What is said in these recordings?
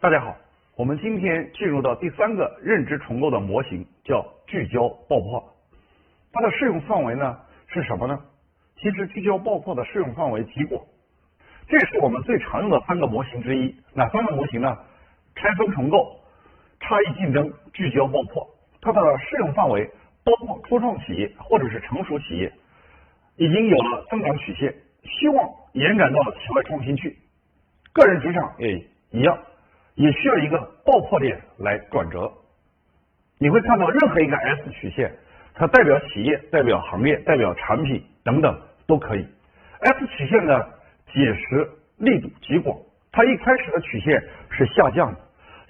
大家好，我们今天进入到第三个认知重构的模型，叫聚焦爆破。它的适用范围呢是什么呢？其实聚焦爆破的适用范围极广，这是我们最常用的三个模型之一。哪三个模型呢？拆分重构、差异竞争、聚焦爆破。它的适用范围包括初创企业或者是成熟企业，已经有了增长曲线，希望延展到企外创新去。个人职场也一样。也需要一个爆破点来转折。你会看到任何一个 S 曲线，它代表企业、代表行业、代表产品等等都可以。S 曲线的解释力度极广，它一开始的曲线是下降的，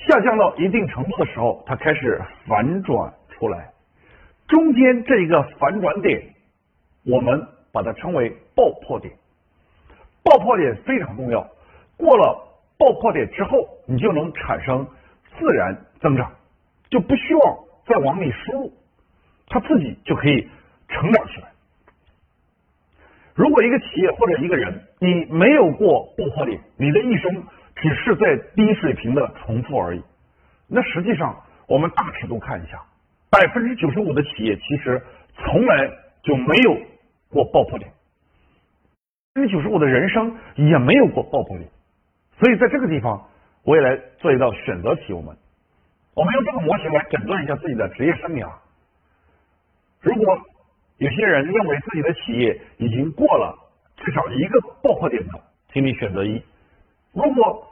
下降到一定程度的时候，它开始反转出来。中间这一个反转点，我们把它称为爆破点。爆破点非常重要，过了。爆破点之后，你就能产生自然增长，就不需要再往里输入，它自己就可以成长起来。如果一个企业或者一个人，你没有过爆破点，你的一生只是在低水平的重复而已。那实际上，我们大尺度看一下，百分之九十五的企业其实从来就没有过爆破点，百分之九十五的人生也没有过爆破点。所以在这个地方，我也来做一道选择题。我们，我们用这个模型来诊断一下自己的职业生涯。如果有些人认为自己的企业已经过了至少一个爆破点的，请你选择一；如果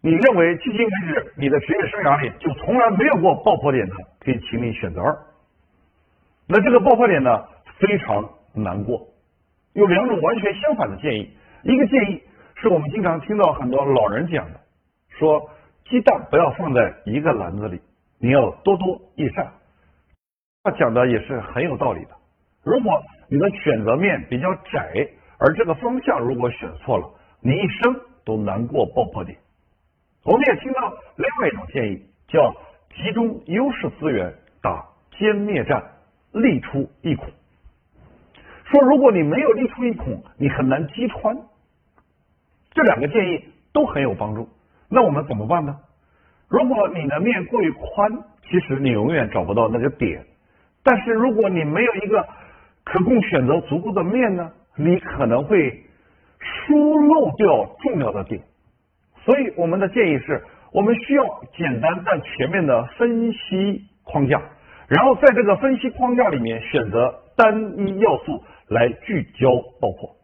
你认为迄今为止你的职业生涯里就从来没有过爆破点的，可以请你选择二。那这个爆破点呢，非常难过。有两种完全相反的建议，一个建议。是我们经常听到很多老人讲的，说鸡蛋不要放在一个篮子里，你要多多益善。他讲的也是很有道理的。如果你的选择面比较窄，而这个方向如果选错了，你一生都难过爆破点。我们也听到另外一种建议，叫集中优势资源打歼灭战，力出一孔。说如果你没有力出一孔，你很难击穿。这两个建议都很有帮助，那我们怎么办呢？如果你的面过于宽，其实你永远找不到那个点；但是如果你没有一个可供选择足够的面呢，你可能会疏漏掉重要的点。所以我们的建议是，我们需要简单但全面的分析框架，然后在这个分析框架里面选择单一要素来聚焦爆破。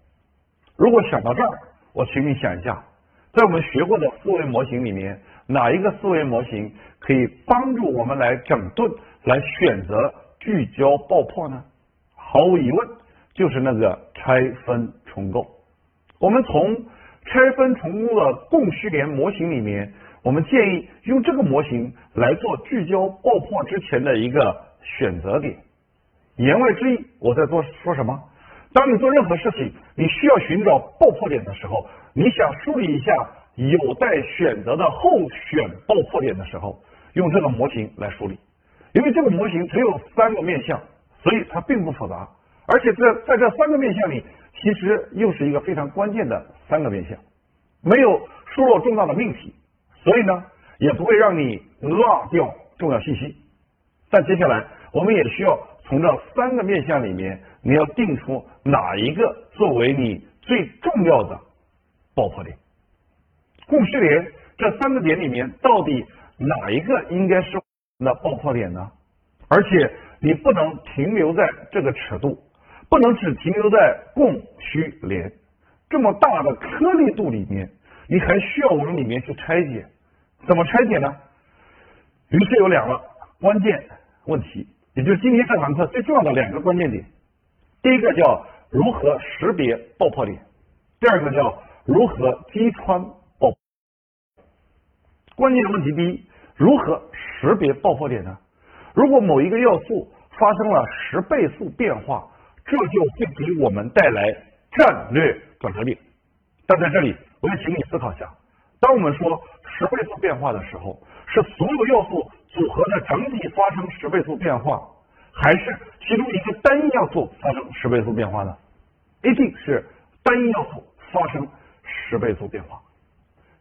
如果想到这儿。我请你想一下，在我们学过的思维模型里面，哪一个思维模型可以帮助我们来整顿、来选择聚焦爆破呢？毫无疑问，就是那个拆分重构。我们从拆分重构的供需链模型里面，我们建议用这个模型来做聚焦爆破之前的一个选择点。言外之意，我在做说什么？当你做任何事情，你需要寻找爆破点的时候，你想梳理一下有待选择的候选爆破点的时候，用这个模型来梳理。因为这个模型只有三个面向，所以它并不复杂。而且在在这三个面向里，其实又是一个非常关键的三个面向，没有疏漏重大的命题，所以呢，也不会让你落掉重要信息。但接下来，我们也需要从这三个面向里面。你要定出哪一个作为你最重要的爆破点？供需连这三个点里面，到底哪一个应该是那爆破点呢？而且你不能停留在这个尺度，不能只停留在供需连这么大的颗粒度里面，你还需要往里面去拆解。怎么拆解呢？于是有两个关键问题，也就是今天这堂课最重要的两个关键点。第一个叫如何识别爆破点，第二个叫如何击穿爆。关键的问题第一，如何识别爆破点呢？如果某一个要素发生了十倍速变化，这就会给我们带来战略转折点。但在这里，我要请你思考一下：当我们说十倍速变化的时候，是所有要素组合的整体发生十倍速变化？还是其中一个单一要素发生十倍速变化呢？一定是单一要素发生十倍速变化，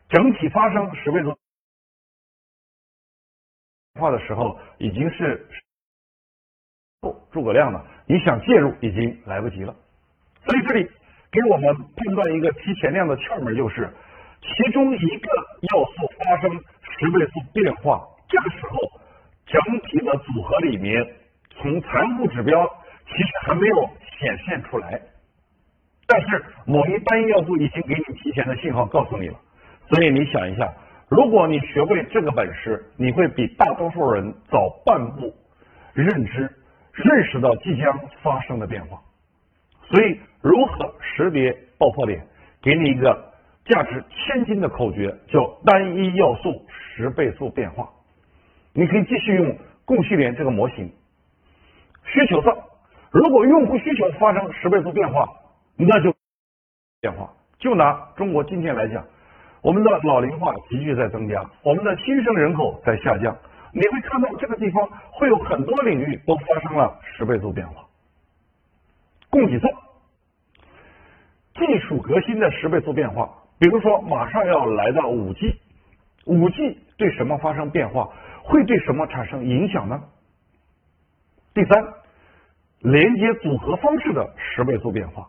整体发生十倍速。化的时候已经是诸葛亮了，你想介入已经来不及了。所以这里给我们判断一个提前量的窍门，就是其中一个要素发生十倍速变化，这个时候整体的组合里面，从残酷指标其实还没有显现出来，但是某一单一要素已经给你提前的信号告诉你了。所以你想一下。如果你学会这个本事，你会比大多数人早半步认知、认识到即将发生的变化。所以，如何识别爆破点？给你一个价值千金的口诀，叫单一要素十倍速变化。你可以继续用供需链这个模型。需求上，如果用户需求发生十倍速变化，那就变化。就拿中国今天来讲。我们的老龄化急剧在增加，我们的新生人口在下降，你会看到这个地方会有很多领域都发生了十倍速变化。供给侧，技术革新的十倍速变化，比如说马上要来到五 G，五 G 对什么发生变化，会对什么产生影响呢？第三，连接组合方式的十倍速变化，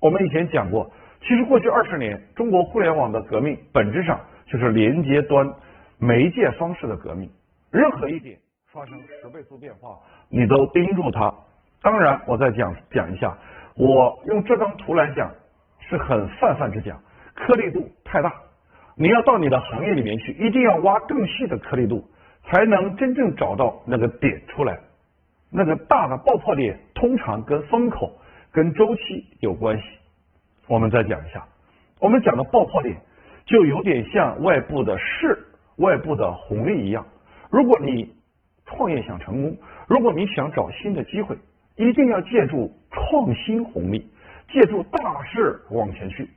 我们以前讲过。其实过去二十年，中国互联网的革命本质上就是连接端媒介方式的革命。任何一点发生十倍速变化，你都盯住它。当然，我再讲讲一下，我用这张图来讲是很泛泛之讲，颗粒度太大。你要到你的行业里面去，一定要挖更细的颗粒度，才能真正找到那个点出来。那个大的爆破点通常跟风口、跟周期有关系。我们再讲一下，我们讲的爆破点就有点像外部的势、外部的红利一样。如果你创业想成功，如果你想找新的机会，一定要借助创新红利，借助大势往前去。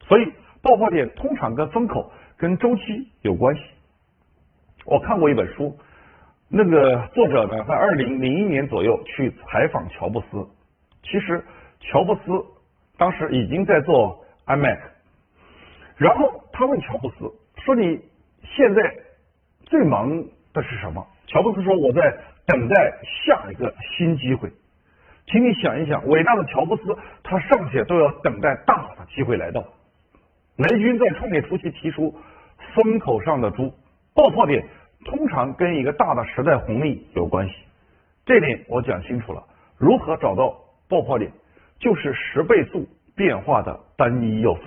所以，爆破点通常跟风口、跟周期有关系。我看过一本书，那个作者呢，在二零零一年左右去采访乔布斯。其实，乔布斯。当时已经在做 iMac，然后他问乔布斯说：“你现在最忙的是什么？”乔布斯说：“我在等待下一个新机会。”请你想一想，伟大的乔布斯，他尚且都要等待大的机会来到。雷军在创业初期提出“风口上的猪”，爆破点通常跟一个大的时代红利有关系。这点我讲清楚了，如何找到爆破点？就是十倍速变化的单一要素，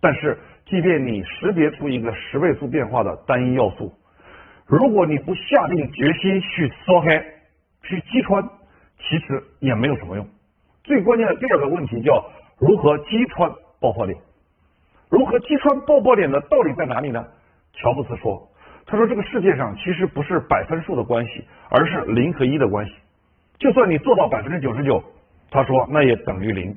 但是即便你识别出一个十倍速变化的单一要素，如果你不下定决心去烧开、去击穿，其实也没有什么用。最关键的第二个问题叫如何击穿爆破点？如何击穿爆破点的道理在哪里呢？乔布斯说：“他说这个世界上其实不是百分数的关系，而是零和一的关系。就算你做到百分之九十九。”他说：“那也等于零，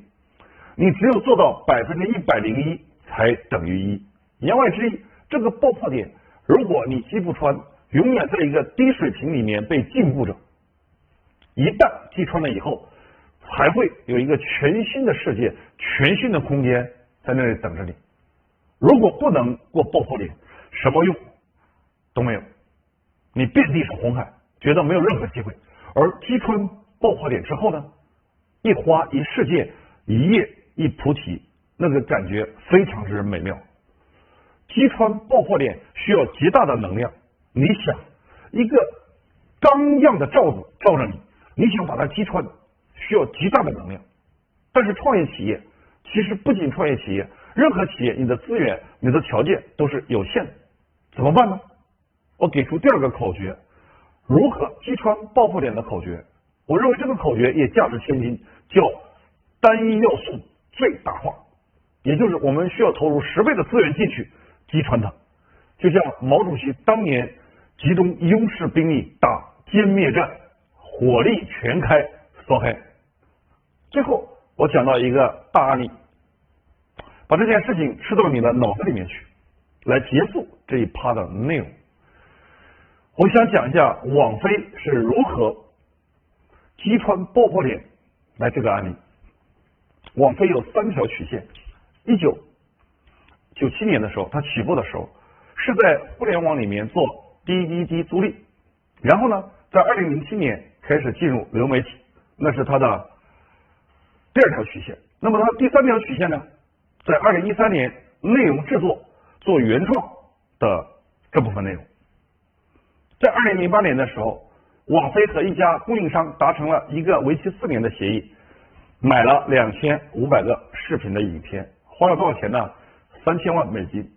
你只有做到百分之一百零一才等于一。言外之意，这个爆破点，如果你击不穿，永远在一个低水平里面被禁锢着。一旦击穿了以后，还会有一个全新的世界、全新的空间在那里等着你。如果不能过爆破点，什么用都没有，你遍地是红海，觉得没有任何机会。而击穿爆破点之后呢？”一花一世界，一叶一菩提，那个感觉非常之美妙。击穿爆破点需要极大的能量。你想，一个刚样的罩子罩着你，你想把它击穿，需要极大的能量。但是创业企业，其实不仅创业企业，任何企业，你的资源、你的条件都是有限的。怎么办呢？我给出第二个口诀：如何击穿爆破点的口诀。我认为这个口诀也价值千金。叫单一要素最大化，也就是我们需要投入十倍的资源进去击穿它，就像毛主席当年集中优势兵力打歼灭战，火力全开烧开。最后我讲到一个大案例，把这件事情吃到你的脑子里面去，来结束这一趴的内容。我想讲一下网飞是如何击穿爆破点。来这个案例，网飞有三条曲线。一九九七年的时候，它起步的时候是在互联网里面做滴滴滴租赁，然后呢，在二零零七年开始进入流媒体，那是它的第二条曲线。那么它第三条曲线呢，在二零一三年内容制作做原创的这部分内容，在二零零八年的时候，网飞和一家供应商达成了一个为期四年的协议，买了两千五百个视频的影片，花了多少钱呢？三千万美金。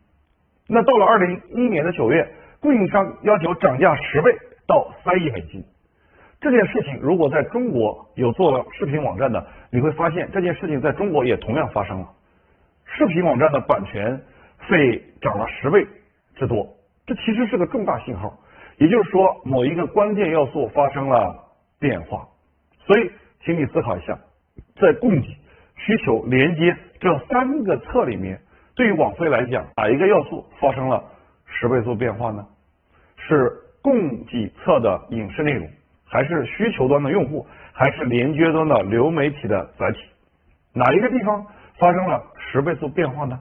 那到了二零一一年的九月，供应商要求涨价十倍到三亿美金。这件事情如果在中国有做了视频网站的，你会发现这件事情在中国也同样发生了。视频网站的版权费涨了十倍之多，这其实是个重大信号，也就是说某一个关键要素发生了变化。所以，请你思考一下，在供给、需求、连接这三个侧里面，对于网费来讲，哪一个要素发生了十倍速变化呢？是供给侧的影视内容。还是需求端的用户，还是连接端的流媒体的载体，哪一个地方发生了十倍速变化呢？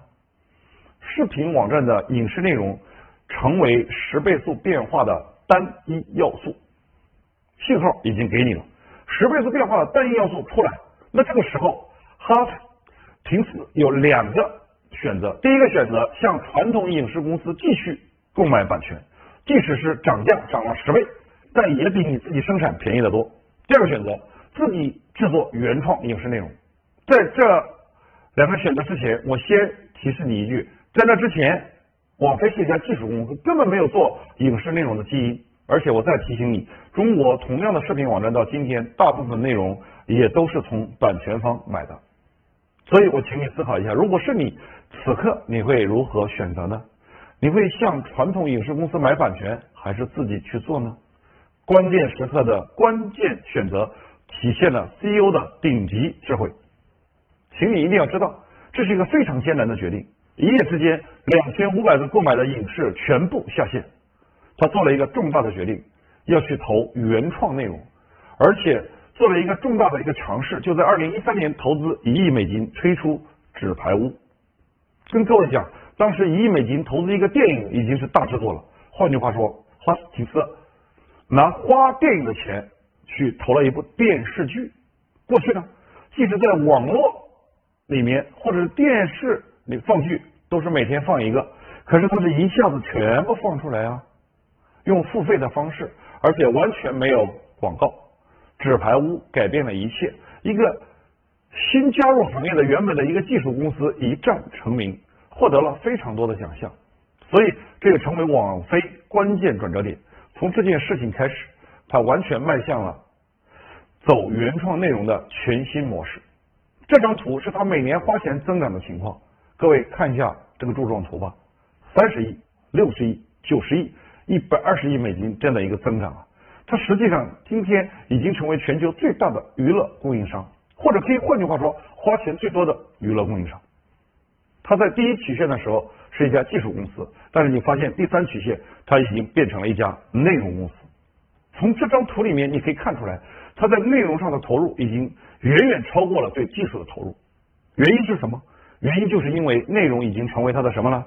视频网站的影视内容成为十倍速变化的单一要素，信号已经给你了，十倍速变化的单一要素出来，那这个时候哈停止有两个选择，第一个选择向传统影视公司继续购买版权，即使是涨价涨了十倍。但也比你自己生产便宜的多。第二个选择，自己制作原创影视内容。在这两个选择之前，我先提示你一句：在那之前，网飞是一家技术公司，根本没有做影视内容的基因。而且我再提醒你，中国同样的视频网站到今天，大部分内容也都是从版权方买的。所以我请你思考一下，如果是你，此刻你会如何选择呢？你会向传统影视公司买版权，还是自己去做呢？关键时刻的关键选择，体现了 CEO 的顶级智慧。请你一定要知道，这是一个非常艰难的决定。一夜之间，两千五百个购买的影视全部下线。他做了一个重大的决定，要去投原创内容，而且做了一个重大的一个尝试，就在二零一三年投资一亿美金推出《纸牌屋》。跟各位讲，当时一亿美金投资一个电影已经是大制作了。换句话说，花几次？拿花电影的钱去投了一部电视剧，过去呢，即使在网络里面或者是电视你放剧，都是每天放一个，可是它是一下子全部放出来啊，用付费的方式，而且完全没有广告。纸牌屋改变了一切，一个新加入行业的原本的一个技术公司一战成名，获得了非常多的奖项，所以这个成为网飞关键转折点。从这件事情开始，它完全迈向了走原创内容的全新模式。这张图是它每年花钱增长的情况，各位看一下这个柱状图吧：三十亿、六十亿、九十亿、一百二十亿美金这样的一个增长啊！它实际上今天已经成为全球最大的娱乐供应商，或者可以换句话说，花钱最多的娱乐供应商。它在第一曲线的时候是一家技术公司，但是你发现第三曲线它已经变成了一家内容公司。从这张图里面你可以看出来，它在内容上的投入已经远远超过了对技术的投入。原因是什么？原因就是因为内容已经成为它的什么了？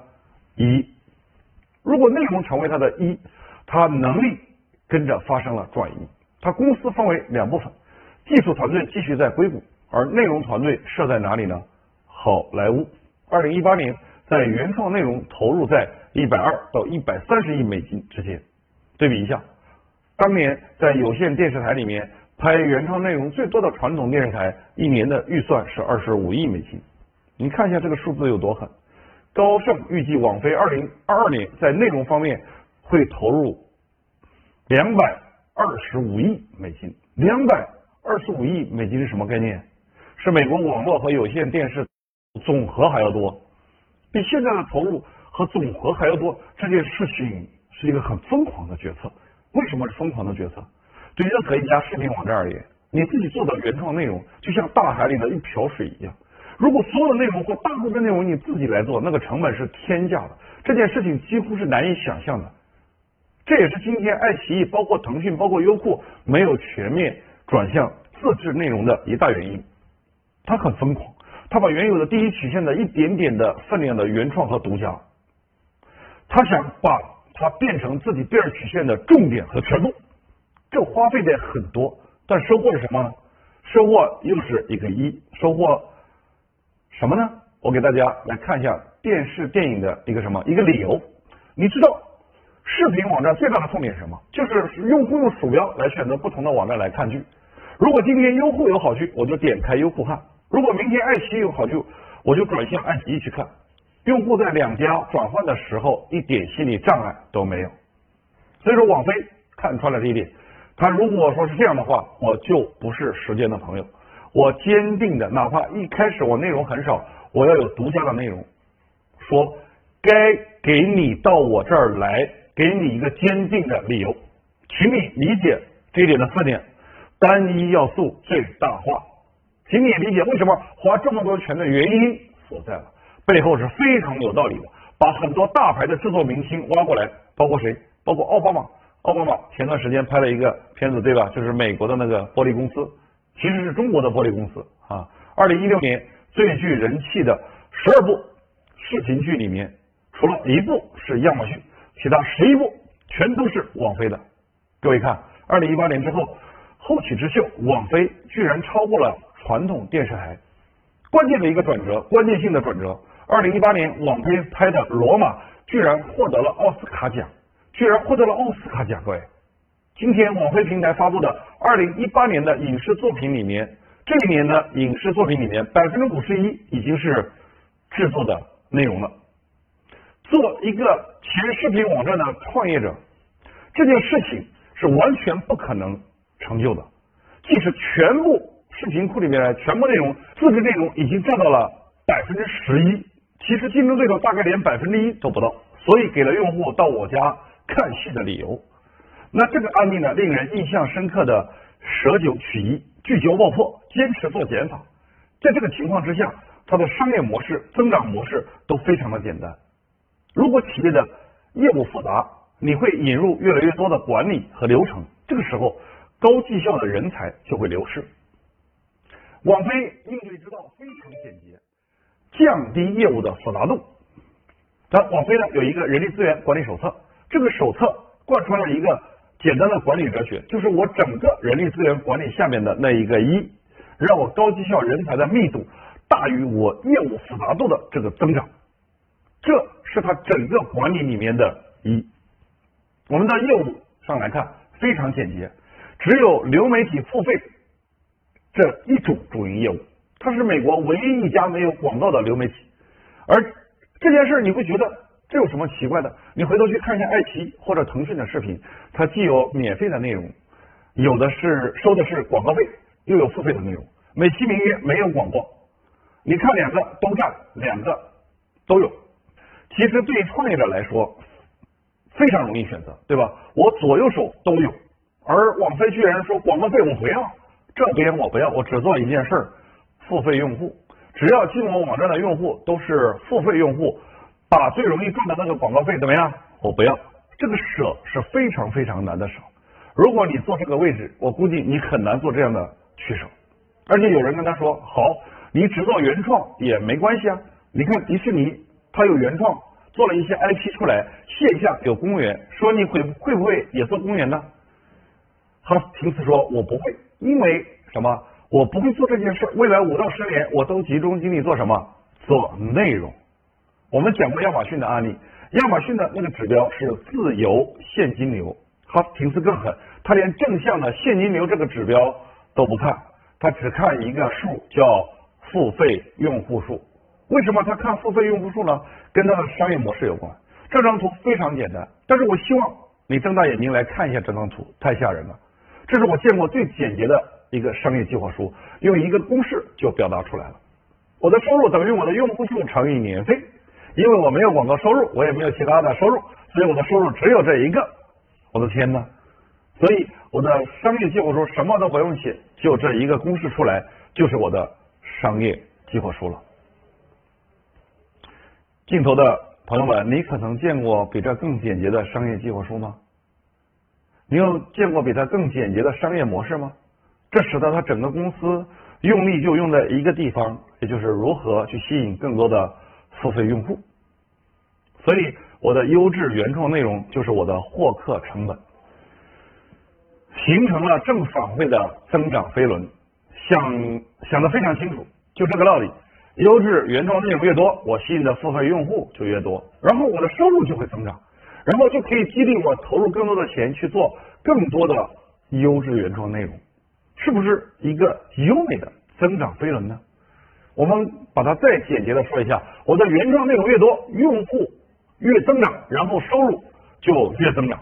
一。如果内容成为它的一，它能力跟着发生了转移。它公司分为两部分，技术团队继续在硅谷，而内容团队设在哪里呢？好莱坞。二零一八年，在原创内容投入在一百二到一百三十亿美金之间。对比一下，当年在有线电视台里面拍原创内容最多的传统电视台，一年的预算是二十五亿美金。你看一下这个数字有多狠。高盛预计网飞二零二二年在内容方面会投入两百二十五亿美金。两百二十五亿美金是什么概念？是美国网络和有线电视。总和还要多，比现在的投入和总和还要多。这件事情是一个很疯狂的决策。为什么是疯狂的决策？对任何一家视频网站而言，你自己做的原创内容就像大海里的一瓢水一样。如果所有的内容或大部分内容你自己来做，那个成本是天价的。这件事情几乎是难以想象的。这也是今天爱奇艺、包括腾讯、包括优酷没有全面转向自制内容的一大原因。它很疯狂。他把原有的第一曲线的一点点的分量的原创和独家，他想把它变成自己第二曲线的重点和全部。这花费的很多，但收获是什么呢？收获又是一个一，收获什么呢？我给大家来看一下电视电影的一个什么一个理由。你知道视频网站最大的痛点是什么？就是用户用鼠标来选择不同的网站来看剧。如果今天优酷有好剧，我就点开优酷看；如果明天爱奇艺有好剧，我就转向爱奇艺去看。用户在两家转换的时候一点心理障碍都没有。所以说，网飞看穿了这一点。他如果说是这样的话，我就不是时间的朋友。我坚定的，哪怕一开始我内容很少，我要有独家的内容。说该给你到我这儿来，给你一个坚定的理由，请你理解这一点的特点：单一要素最大化。请你理解为什么花这么多钱的原因所在了，背后是非常有道理的。把很多大牌的制作明星挖过来，包括谁？包括奥巴马。奥巴马前段时间拍了一个片子，对吧？就是美国的那个玻璃公司，其实是中国的玻璃公司啊。二零一六年最具人气的十二部视频剧里面，除了一部是亚马逊，其他十一部全都是网飞的。各位看，二零一八年之后，后起之秀网飞居然超过了传统电视台。关键的一个转折，关键性的转折。二零一八年网飞拍的《罗马》居然获得了奥斯卡奖。居然获得了奥斯卡奖，各位！今天网飞平台发布的二零一八年的影视作品里面，这一年的影视作品里面，百分之五十一已经是制作的内容了。做一个前视频网站的创业者，这件事情是完全不可能成就的。即使全部视频库里面全部内容，自制内容已经占到了百分之十一，其实竞争对手大概连百分之一都不到，所以给了用户到我家。看戏的理由，那这个案例呢，令人印象深刻的舍九取一，聚焦爆破，坚持做减法。在这个情况之下，它的商业模式、增长模式都非常的简单。如果企业的业务复杂，你会引入越来越多的管理和流程，这个时候高绩效的人才就会流失。网飞应对之道非常简洁，降低业务的复杂度。那网飞呢有一个人力资源管理手册。这个手册贯穿了一个简单的管理哲学，就是我整个人力资源管理下面的那一个一，让我高绩效人才的密度大于我业务复杂度的这个增长，这是它整个管理里面的一。我们的业务上来看非常简洁，只有流媒体付费这一种主营业务，它是美国唯一一家没有广告的流媒体，而这件事你会觉得。这有什么奇怪的？你回头去看一下爱奇艺或者腾讯的视频，它既有免费的内容，有的是收的是广告费，又有付费的内容，美其名曰没有广告。你看两个都占，两个都有。其实对于创业者来说，非常容易选择，对吧？我左右手都有。而网飞居然说广告费我不要，这边我不要，我只做一件事：付费用户。只要进我网站的用户都是付费用户。把最容易赚的那个广告费怎么样？我不要，这个舍是非常非常难的舍。如果你坐这个位置，我估计你很难做这样的取舍。而且有人跟他说：“好，你只做原创也没关系啊。你看迪士尼，它有原创，做了一些 IP 出来，线下有公园，说你会会不会也做公园呢？”他平时说：“我不会，因为什么？我不会做这件事。未来五到十年，我都集中精力做什么？做内容。”我们讲过亚马逊的案例，亚马逊的那个指标是自由现金流，哈斯廷斯更狠，他连正向的现金流这个指标都不看，他只看一个数叫付费用户数。为什么他看付费用户数呢？跟他的商业模式有关。这张图非常简单，但是我希望你睁大眼睛来看一下这张图，太吓人了。这是我见过最简洁的一个商业计划书，用一个公式就表达出来了。我的收入等于我的用户数乘以年费。因为我没有广告收入，我也没有其他的收入，所以我的收入只有这一个。我的天呐！所以我的商业计划书什么都不用写，就这一个公式出来，就是我的商业计划书了。镜头的朋友们，你可能见过比这更简洁的商业计划书吗？你有见过比它更简洁的商业模式吗？这使得它整个公司用力就用在一个地方，也就是如何去吸引更多的。付费用户，所以我的优质原创内容就是我的获客成本，形成了正反馈的增长飞轮。想想的非常清楚，就这个道理。优质原创内容越多，我吸引的付费用户就越多，然后我的收入就会增长，然后就可以激励我投入更多的钱去做更多的优质原创内容，是不是一个优美的增长飞轮呢？我们把它再简洁的说一下，我的原创内容越多，用户越增长，然后收入就越增长，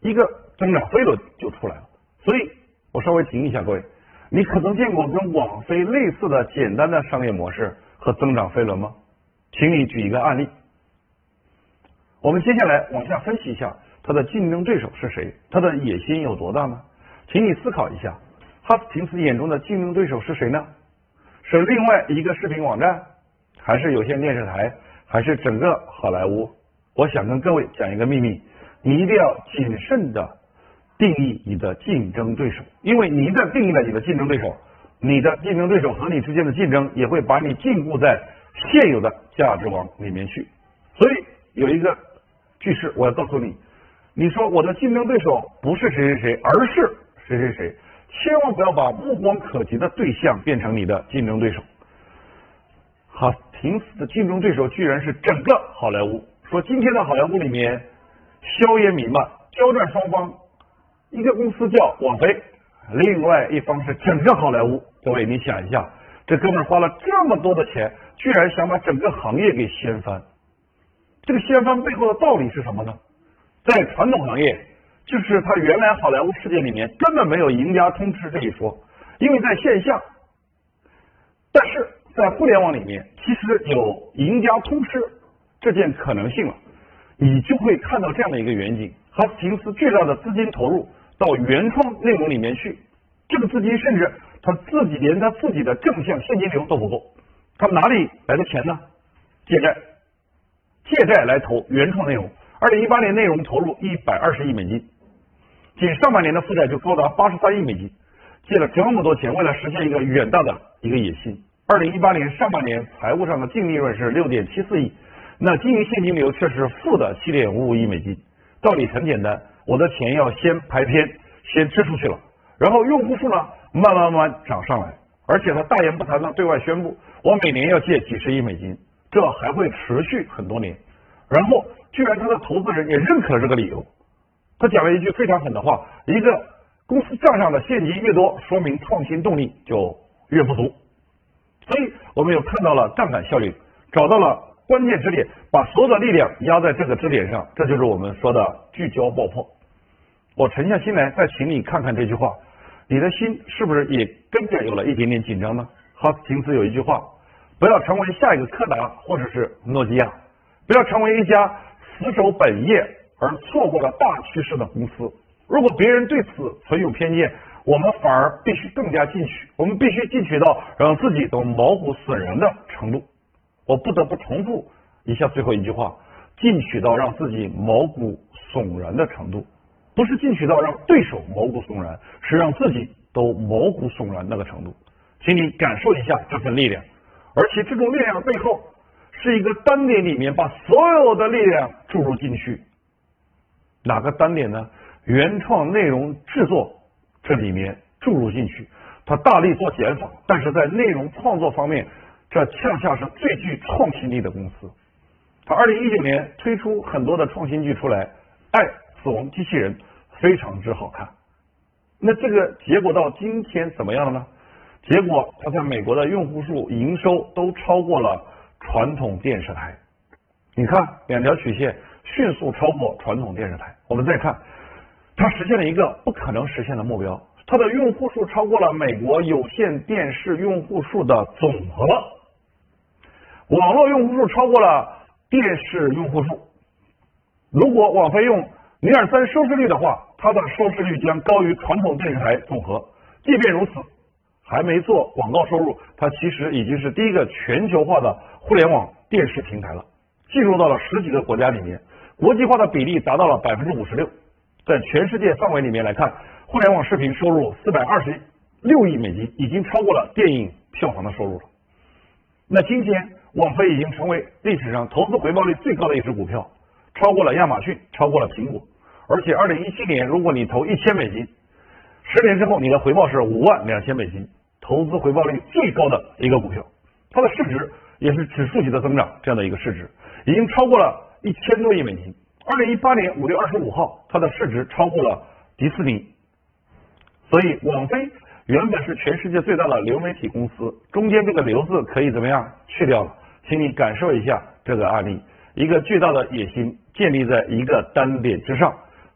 一个增长飞轮就出来了。所以我稍微提醒一下各位。你可能见过跟网飞类似的简单的商业模式和增长飞轮吗？请你举一个案例。我们接下来往下分析一下它的竞争对手是谁，它的野心有多大呢？请你思考一下，哈斯廷斯眼中的竞争对手是谁呢？是另外一个视频网站，还是有线电视台，还是整个好莱坞？我想跟各位讲一个秘密，你一定要谨慎的。定义你的竞争对手，因为你一旦定义了你的竞争对手，你的竞争对手和你之间的竞争也会把你禁锢在现有的价值网里面去。所以有一个句式，我要告诉你：你说我的竞争对手不是谁谁谁，而是谁谁谁，千万不要把目光可及的对象变成你的竞争对手。哈，平斯的竞争对手居然是整个好莱坞。说今天的好莱坞里面，硝烟弥漫，交战双方。一个公司叫网飞，另外一方是整个好莱坞。各位，你想一下，这哥们花了这么多的钱，居然想把整个行业给掀翻。这个掀翻背后的道理是什么呢？在传统行业，就是他原来好莱坞世界里面根本没有赢家通吃这一说，因为在线下。但是在互联网里面，其实有赢家通吃这件可能性了，你就会看到这样的一个远景：哈斯平斯巨大的资金投入。到原创内容里面去，这个资金甚至他自己连他自己的正向现金流都不够，他哪里来的钱呢？借债，借债来投原创内容。二零一八年内容投入一百二十亿美金，仅上半年的负债就高达八十三亿美金，借了这么多钱，为了实现一个远大的一个野心。二零一八年上半年财务上的净利润是六点七四亿，那经营现金流却是负的七点五五亿美金。道理很简单。我的钱要先排片，先支出去了，然后用户数呢慢慢慢慢涨上来，而且他大言不惭的对外宣布，我每年要借几十亿美金，这还会持续很多年。然后居然他的投资人也认可了这个理由，他讲了一句非常狠的话：一个公司账上的现金越多，说明创新动力就越不足。所以我们又看到了杠杆效应，找到了。关键支点，把所有的力量压在这个支点上，这就是我们说的聚焦爆破。我沉下心来，再请你看看这句话，你的心是不是也跟着有了一点点紧张呢？哈斯廷斯有一句话：不要成为下一个柯达或者是诺基亚，不要成为一家死守本业而错过了大趋势的公司。如果别人对此存有偏见，我们反而必须更加进取，我们必须进取到让自己都毛骨悚然的程度。我不得不重复一下最后一句话：进取到让自己毛骨悚然的程度，不是进取到让对手毛骨悚然，是让自己都毛骨悚然那个程度。请你感受一下这份力量，而且这种力量背后是一个单点里面把所有的力量注入进去。哪个单点呢？原创内容制作这里面注入进去，他大力做减法，但是在内容创作方面。这恰恰是最具创新力的公司。他二零一九年推出很多的创新剧出来，《爱死亡机器人》非常之好看。那这个结果到今天怎么样了呢？结果它在美国的用户数、营收都超过了传统电视台。你看两条曲线迅速超过传统电视台。我们再看，它实现了一个不可能实现的目标，它的用户数超过了美国有线电视用户数的总和。网络用户数超过了电视用户数。如果网飞用尼尔森收视率的话，它的收视率将高于传统电视台总和。即便如此，还没做广告收入，它其实已经是第一个全球化的互联网电视平台了，进入到了十几个国家里面，国际化的比例达到了百分之五十六。在全世界范围里面来看，互联网视频收入四百二十六亿美金，已经超过了电影票房的收入了。那今天。网飞已经成为历史上投资回报率最高的一只股票，超过了亚马逊，超过了苹果。而且，二零一七年，如果你投一千美金，十年之后你的回报是五万两千美金，投资回报率最高的一个股票，它的市值也是指数级的增长，这样的一个市值已经超过了一千多亿美金。二零一八年五月二十五号，它的市值超过了迪士尼。所以，网飞原本是全世界最大的流媒体公司，中间这个“流”字可以怎么样去掉了？请你感受一下这个案例，一个巨大的野心建立在一个单点之上，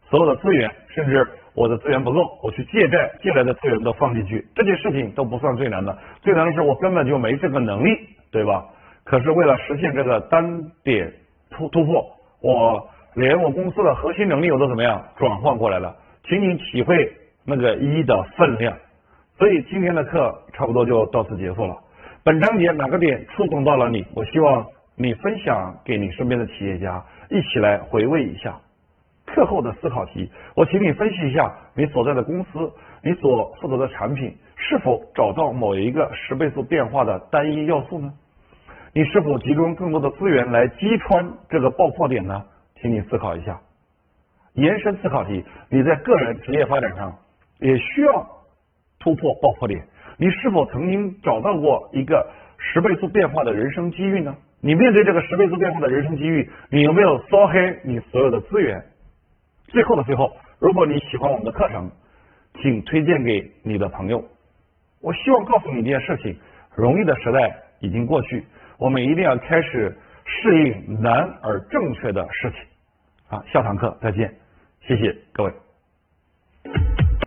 所有的资源，甚至我的资源不够，我去借债借来的资源都放进去，这件事情都不算最难的，最难的是我根本就没这个能力，对吧？可是为了实现这个单点突突破，我连我公司的核心能力我都怎么样转换过来了？请你体会那个一的分量。所以今天的课差不多就到此结束了。本章节哪个点触动到了你？我希望你分享给你身边的企业家，一起来回味一下课后的思考题。我请你分析一下你所在的公司，你所负责的产品是否找到某一个十倍速变化的单一要素呢？你是否集中更多的资源来击穿这个爆破点呢？请你思考一下。延伸思考题：你在个人职业发展上也需要突破爆破点。你是否曾经找到过一个十倍速变化的人生机遇呢？你面对这个十倍速变化的人生机遇，你有没有烧黑你所有的资源？最后的最后，如果你喜欢我们的课程，请推荐给你的朋友。我希望告诉你一件事情：容易的时代已经过去，我们一定要开始适应难而正确的事情。啊，下堂课再见，谢谢各位。